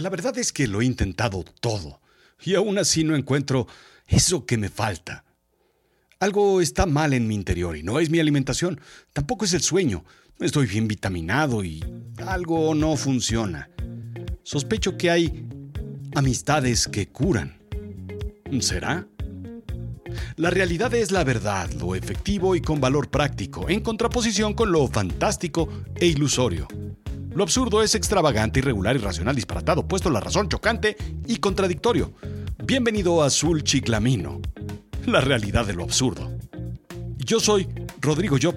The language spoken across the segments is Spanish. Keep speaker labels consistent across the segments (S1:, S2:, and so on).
S1: La verdad es que lo he intentado todo y aún así no encuentro eso que me falta. Algo está mal en mi interior y no es mi alimentación, tampoco es el sueño. Estoy bien vitaminado y algo no funciona. Sospecho que hay amistades que curan. ¿Será? La realidad es la verdad, lo efectivo y con valor práctico, en contraposición con lo fantástico e ilusorio. Lo absurdo es extravagante, irregular, irracional, disparatado, puesto la razón, chocante y contradictorio. Bienvenido a Azul Chiclamino, la realidad de lo absurdo. Yo soy Rodrigo Job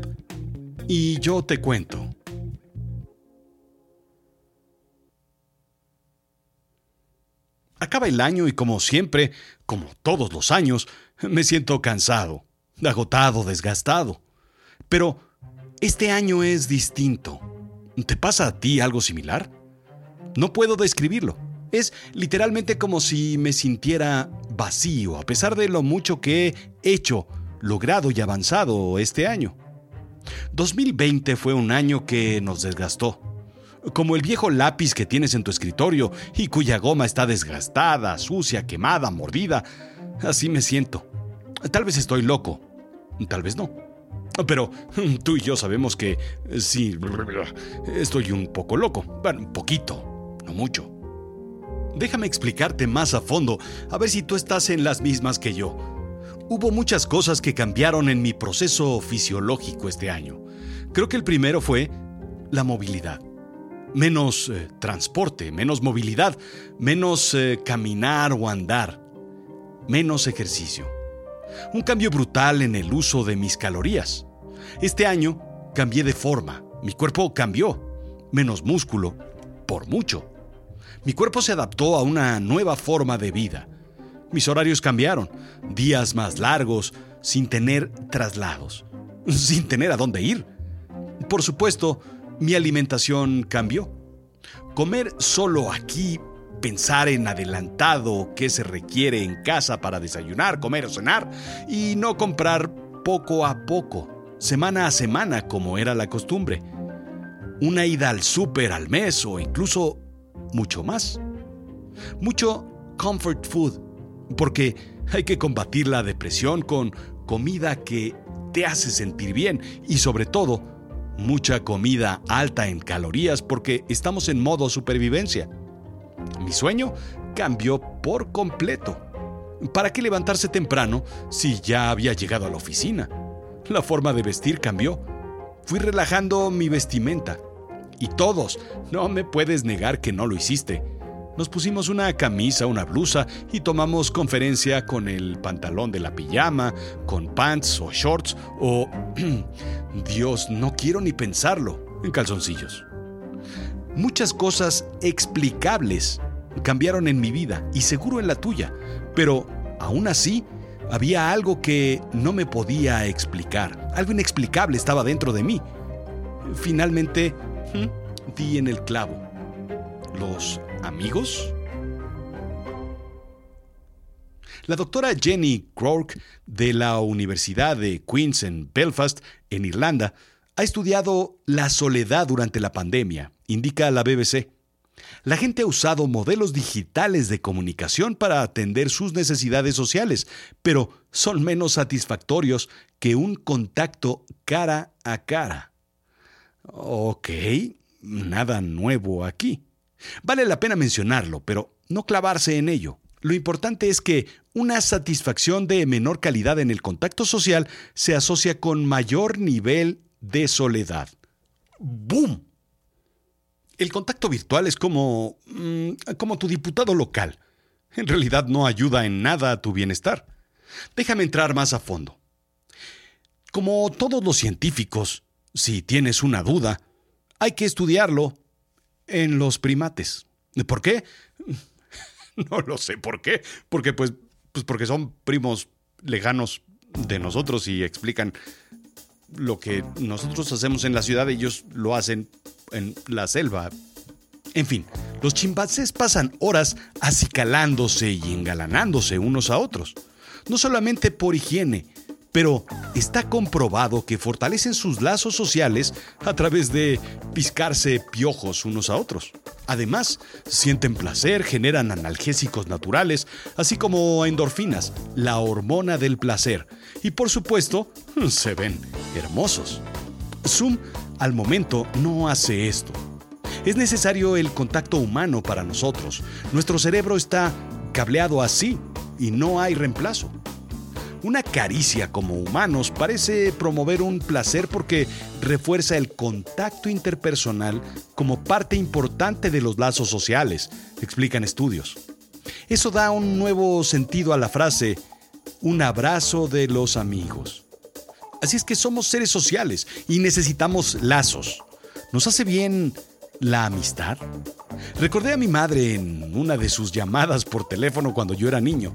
S1: y yo te cuento. Acaba el año y como siempre, como todos los años, me siento cansado, agotado, desgastado. Pero este año es distinto. ¿Te pasa a ti algo similar? No puedo describirlo. Es literalmente como si me sintiera vacío a pesar de lo mucho que he hecho, logrado y avanzado este año. 2020 fue un año que nos desgastó como el viejo lápiz que tienes en tu escritorio y cuya goma está desgastada, sucia, quemada, mordida. Así me siento. Tal vez estoy loco, tal vez no. Pero tú y yo sabemos que sí, estoy un poco loco. Bueno, un poquito, no mucho. Déjame explicarte más a fondo, a ver si tú estás en las mismas que yo. Hubo muchas cosas que cambiaron en mi proceso fisiológico este año. Creo que el primero fue la movilidad menos eh, transporte, menos movilidad, menos eh, caminar o andar, menos ejercicio. Un cambio brutal en el uso de mis calorías. Este año cambié de forma, mi cuerpo cambió, menos músculo, por mucho. Mi cuerpo se adaptó a una nueva forma de vida. Mis horarios cambiaron, días más largos, sin tener traslados, sin tener a dónde ir. Por supuesto, mi alimentación cambió. Comer solo aquí, pensar en adelantado qué se requiere en casa para desayunar, comer o cenar, y no comprar poco a poco, semana a semana como era la costumbre. Una ida al súper al mes o incluso mucho más. Mucho comfort food, porque hay que combatir la depresión con comida que te hace sentir bien y sobre todo mucha comida alta en calorías porque estamos en modo supervivencia. Mi sueño cambió por completo. ¿Para qué levantarse temprano si ya había llegado a la oficina? La forma de vestir cambió. Fui relajando mi vestimenta. Y todos, no me puedes negar que no lo hiciste. Nos pusimos una camisa, una blusa y tomamos conferencia con el pantalón de la pijama, con pants o shorts o... Dios, no quiero ni pensarlo, en calzoncillos. Muchas cosas explicables cambiaron en mi vida y seguro en la tuya, pero aún así había algo que no me podía explicar. Algo inexplicable estaba dentro de mí. Finalmente, di en el clavo. Los amigos? La doctora Jenny Croak de la Universidad de Queen's en Belfast, en Irlanda, ha estudiado la soledad durante la pandemia, indica la BBC. La gente ha usado modelos digitales de comunicación para atender sus necesidades sociales, pero son menos satisfactorios que un contacto cara a cara. Ok, nada nuevo aquí. Vale la pena mencionarlo, pero no clavarse en ello. Lo importante es que una satisfacción de menor calidad en el contacto social se asocia con mayor nivel de soledad. ¡Boom! El contacto virtual es como... Mm, como tu diputado local. En realidad no ayuda en nada a tu bienestar. Déjame entrar más a fondo. Como todos los científicos, si tienes una duda, hay que estudiarlo en los primates. ¿Por qué? No lo sé por qué. Porque pues, pues porque son primos lejanos de nosotros y explican lo que nosotros hacemos en la ciudad, ellos lo hacen en la selva. En fin, los chimpancés pasan horas acicalándose y engalanándose unos a otros. No solamente por higiene, pero está comprobado que fortalecen sus lazos sociales a través de piscarse piojos unos a otros. Además, sienten placer, generan analgésicos naturales, así como endorfinas, la hormona del placer. Y por supuesto, se ven hermosos. Zoom al momento no hace esto. Es necesario el contacto humano para nosotros. Nuestro cerebro está cableado así y no hay reemplazo. Una caricia como humanos parece promover un placer porque refuerza el contacto interpersonal como parte importante de los lazos sociales, explican estudios. Eso da un nuevo sentido a la frase, un abrazo de los amigos. Así es que somos seres sociales y necesitamos lazos. Nos hace bien la amistad. Recordé a mi madre en una de sus llamadas por teléfono cuando yo era niño.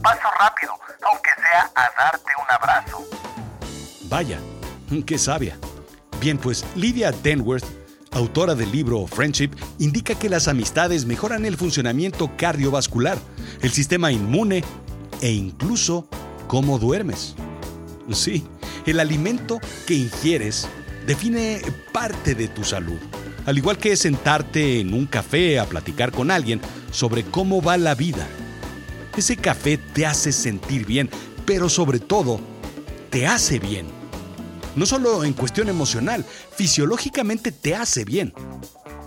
S2: Paso rápido, aunque sea a darte un abrazo.
S1: Vaya, qué sabia. Bien, pues Lydia Denworth, autora del libro Friendship, indica que las amistades mejoran el funcionamiento cardiovascular, el sistema inmune e incluso cómo duermes. Sí, el alimento que ingieres define parte de tu salud. Al igual que sentarte en un café a platicar con alguien sobre cómo va la vida ese café te hace sentir bien, pero sobre todo, te hace bien. No solo en cuestión emocional, fisiológicamente te hace bien.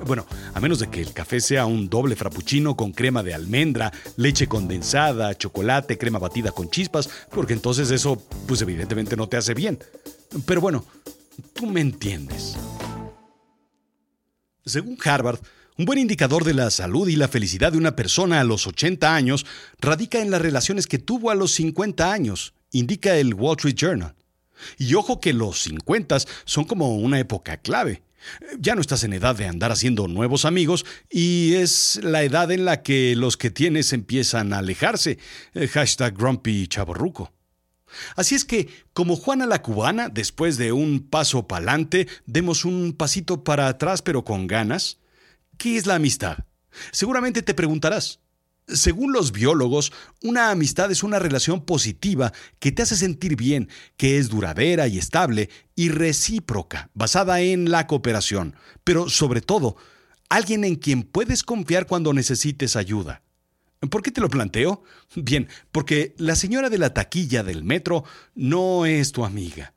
S1: Bueno, a menos de que el café sea un doble frappuccino con crema de almendra, leche condensada, chocolate, crema batida con chispas, porque entonces eso, pues evidentemente no te hace bien. Pero bueno, tú me entiendes. Según Harvard, un buen indicador de la salud y la felicidad de una persona a los 80 años radica en las relaciones que tuvo a los 50 años, indica el Wall Street Journal. Y ojo que los 50 son como una época clave. Ya no estás en edad de andar haciendo nuevos amigos y es la edad en la que los que tienes empiezan a alejarse. Eh, hashtag Grumpy Chaborruco. Así es que, como Juana la cubana, después de un paso pa'lante, demos un pasito para atrás pero con ganas ¿Qué es la amistad? Seguramente te preguntarás. Según los biólogos, una amistad es una relación positiva que te hace sentir bien, que es duradera y estable y recíproca, basada en la cooperación, pero sobre todo, alguien en quien puedes confiar cuando necesites ayuda. ¿Por qué te lo planteo? Bien, porque la señora de la taquilla del metro no es tu amiga.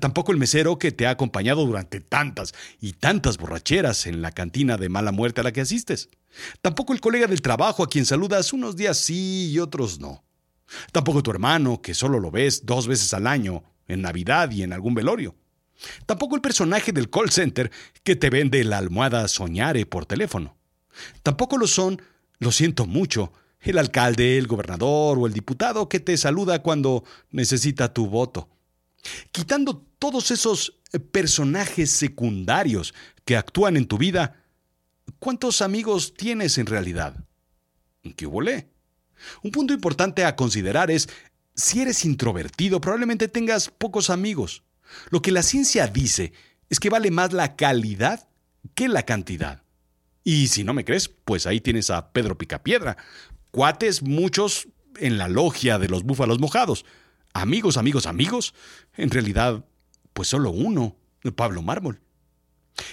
S1: Tampoco el mesero que te ha acompañado durante tantas y tantas borracheras en la cantina de mala muerte a la que asistes. Tampoco el colega del trabajo a quien saludas unos días sí y otros no. Tampoco tu hermano que solo lo ves dos veces al año, en Navidad y en algún velorio. Tampoco el personaje del call center que te vende la almohada Soñare por teléfono. Tampoco lo son, lo siento mucho, el alcalde, el gobernador o el diputado que te saluda cuando necesita tu voto. Quitando todos esos eh, personajes secundarios que actúan en tu vida, ¿cuántos amigos tienes en realidad? ¿Qué volé? Un punto importante a considerar es, si eres introvertido, probablemente tengas pocos amigos. Lo que la ciencia dice es que vale más la calidad que la cantidad. Y si no me crees, pues ahí tienes a Pedro Picapiedra. Cuates muchos en la logia de los búfalos mojados. Amigos, amigos, amigos. En realidad, pues solo uno, Pablo Mármol.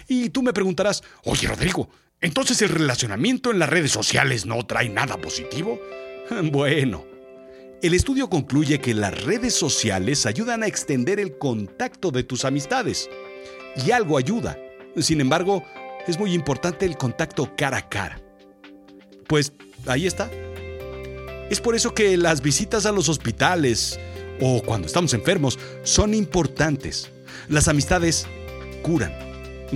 S1: Y tú me preguntarás, oye Rodrigo, ¿entonces el relacionamiento en las redes sociales no trae nada positivo? Bueno, el estudio concluye que las redes sociales ayudan a extender el contacto de tus amistades. Y algo ayuda. Sin embargo, es muy importante el contacto cara a cara. Pues ahí está. Es por eso que las visitas a los hospitales, o cuando estamos enfermos son importantes. Las amistades curan.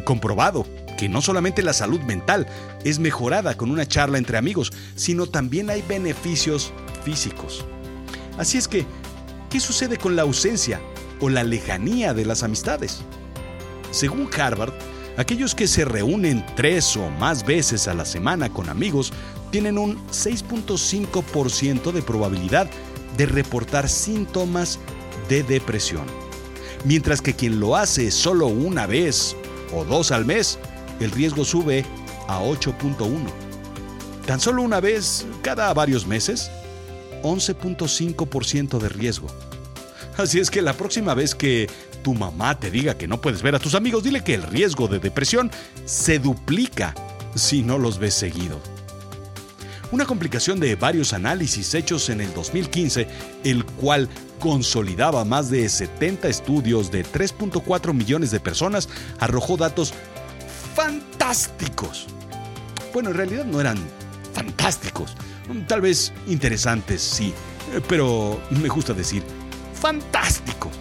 S1: Comprobado que no solamente la salud mental es mejorada con una charla entre amigos, sino también hay beneficios físicos. Así es que, ¿qué sucede con la ausencia o la lejanía de las amistades? Según Harvard, aquellos que se reúnen tres o más veces a la semana con amigos tienen un 6.5% de probabilidad de reportar síntomas de depresión. Mientras que quien lo hace solo una vez o dos al mes, el riesgo sube a 8.1. Tan solo una vez cada varios meses, 11.5% de riesgo. Así es que la próxima vez que tu mamá te diga que no puedes ver a tus amigos, dile que el riesgo de depresión se duplica si no los ves seguido. Una complicación de varios análisis hechos en el 2015, el cual consolidaba más de 70 estudios de 3.4 millones de personas, arrojó datos fantásticos. Bueno, en realidad no eran fantásticos, tal vez interesantes, sí, pero me gusta decir fantásticos.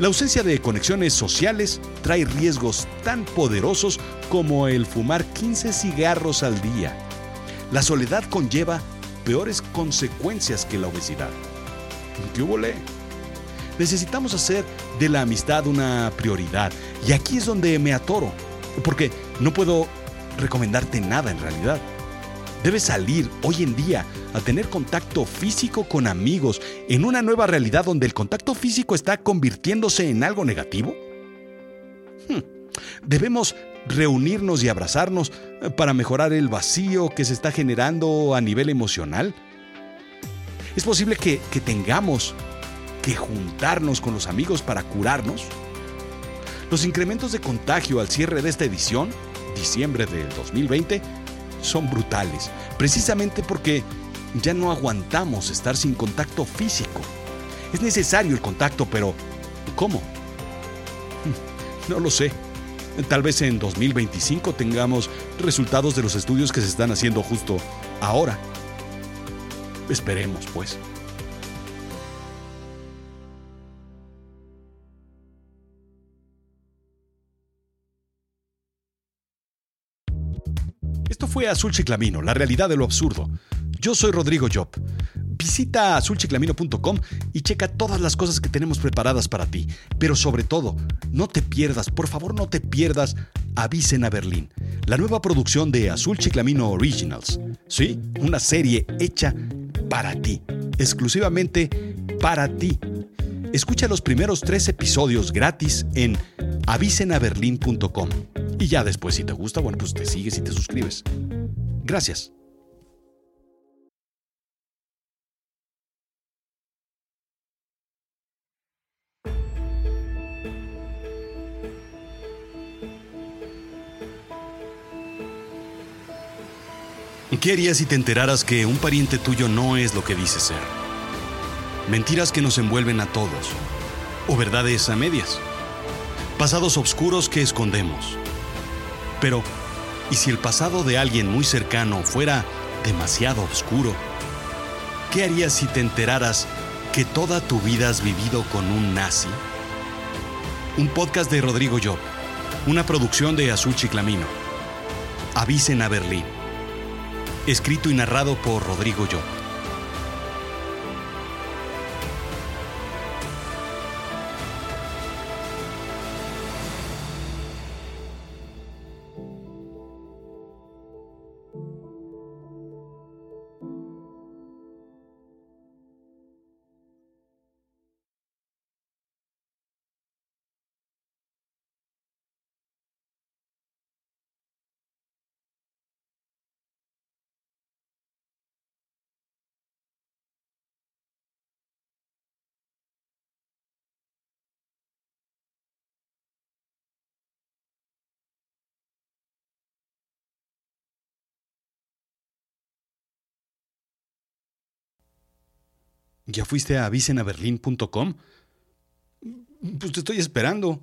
S1: La ausencia de conexiones sociales trae riesgos tan poderosos como el fumar 15 cigarros al día. La soledad conlleva peores consecuencias que la obesidad. ¿Qué Necesitamos hacer de la amistad una prioridad. Y aquí es donde me atoro. Porque no puedo recomendarte nada en realidad. Debes salir hoy en día a tener contacto físico con amigos en una nueva realidad donde el contacto físico está convirtiéndose en algo negativo. Hmm. Debemos reunirnos y abrazarnos para mejorar el vacío que se está generando a nivel emocional. Es posible que, que tengamos que juntarnos con los amigos para curarnos. Los incrementos de contagio al cierre de esta edición, diciembre del 2020, son brutales, precisamente porque ya no aguantamos estar sin contacto físico. Es necesario el contacto, pero ¿cómo? No lo sé. Tal vez en 2025 tengamos resultados de los estudios que se están haciendo justo ahora. Esperemos, pues. Esto fue Azul Chiclamino, la realidad de lo absurdo. Yo soy Rodrigo Job. Visita azulchiclamino.com y checa todas las cosas que tenemos preparadas para ti. Pero sobre todo, no te pierdas, por favor no te pierdas Avisen a Berlín, la nueva producción de Azul Chiclamino Originals. Sí, una serie hecha para ti, exclusivamente para ti. Escucha los primeros tres episodios gratis en avisenaberlin.com. Y ya después, si te gusta, bueno, pues te sigues y te suscribes. Gracias. ¿Qué harías si te enteraras que un pariente tuyo no es lo que dice ser? Mentiras que nos envuelven a todos. O verdades a medias. Pasados oscuros que escondemos. Pero, ¿y si el pasado de alguien muy cercano fuera demasiado oscuro? ¿Qué harías si te enteraras que toda tu vida has vivido con un nazi? Un podcast de Rodrigo Job. Una producción de Azul Chiclamino. Avisen a Berlín escrito y narrado por Rodrigo Yo. ¿Ya fuiste a avisenaberlin.com? Pues te estoy esperando.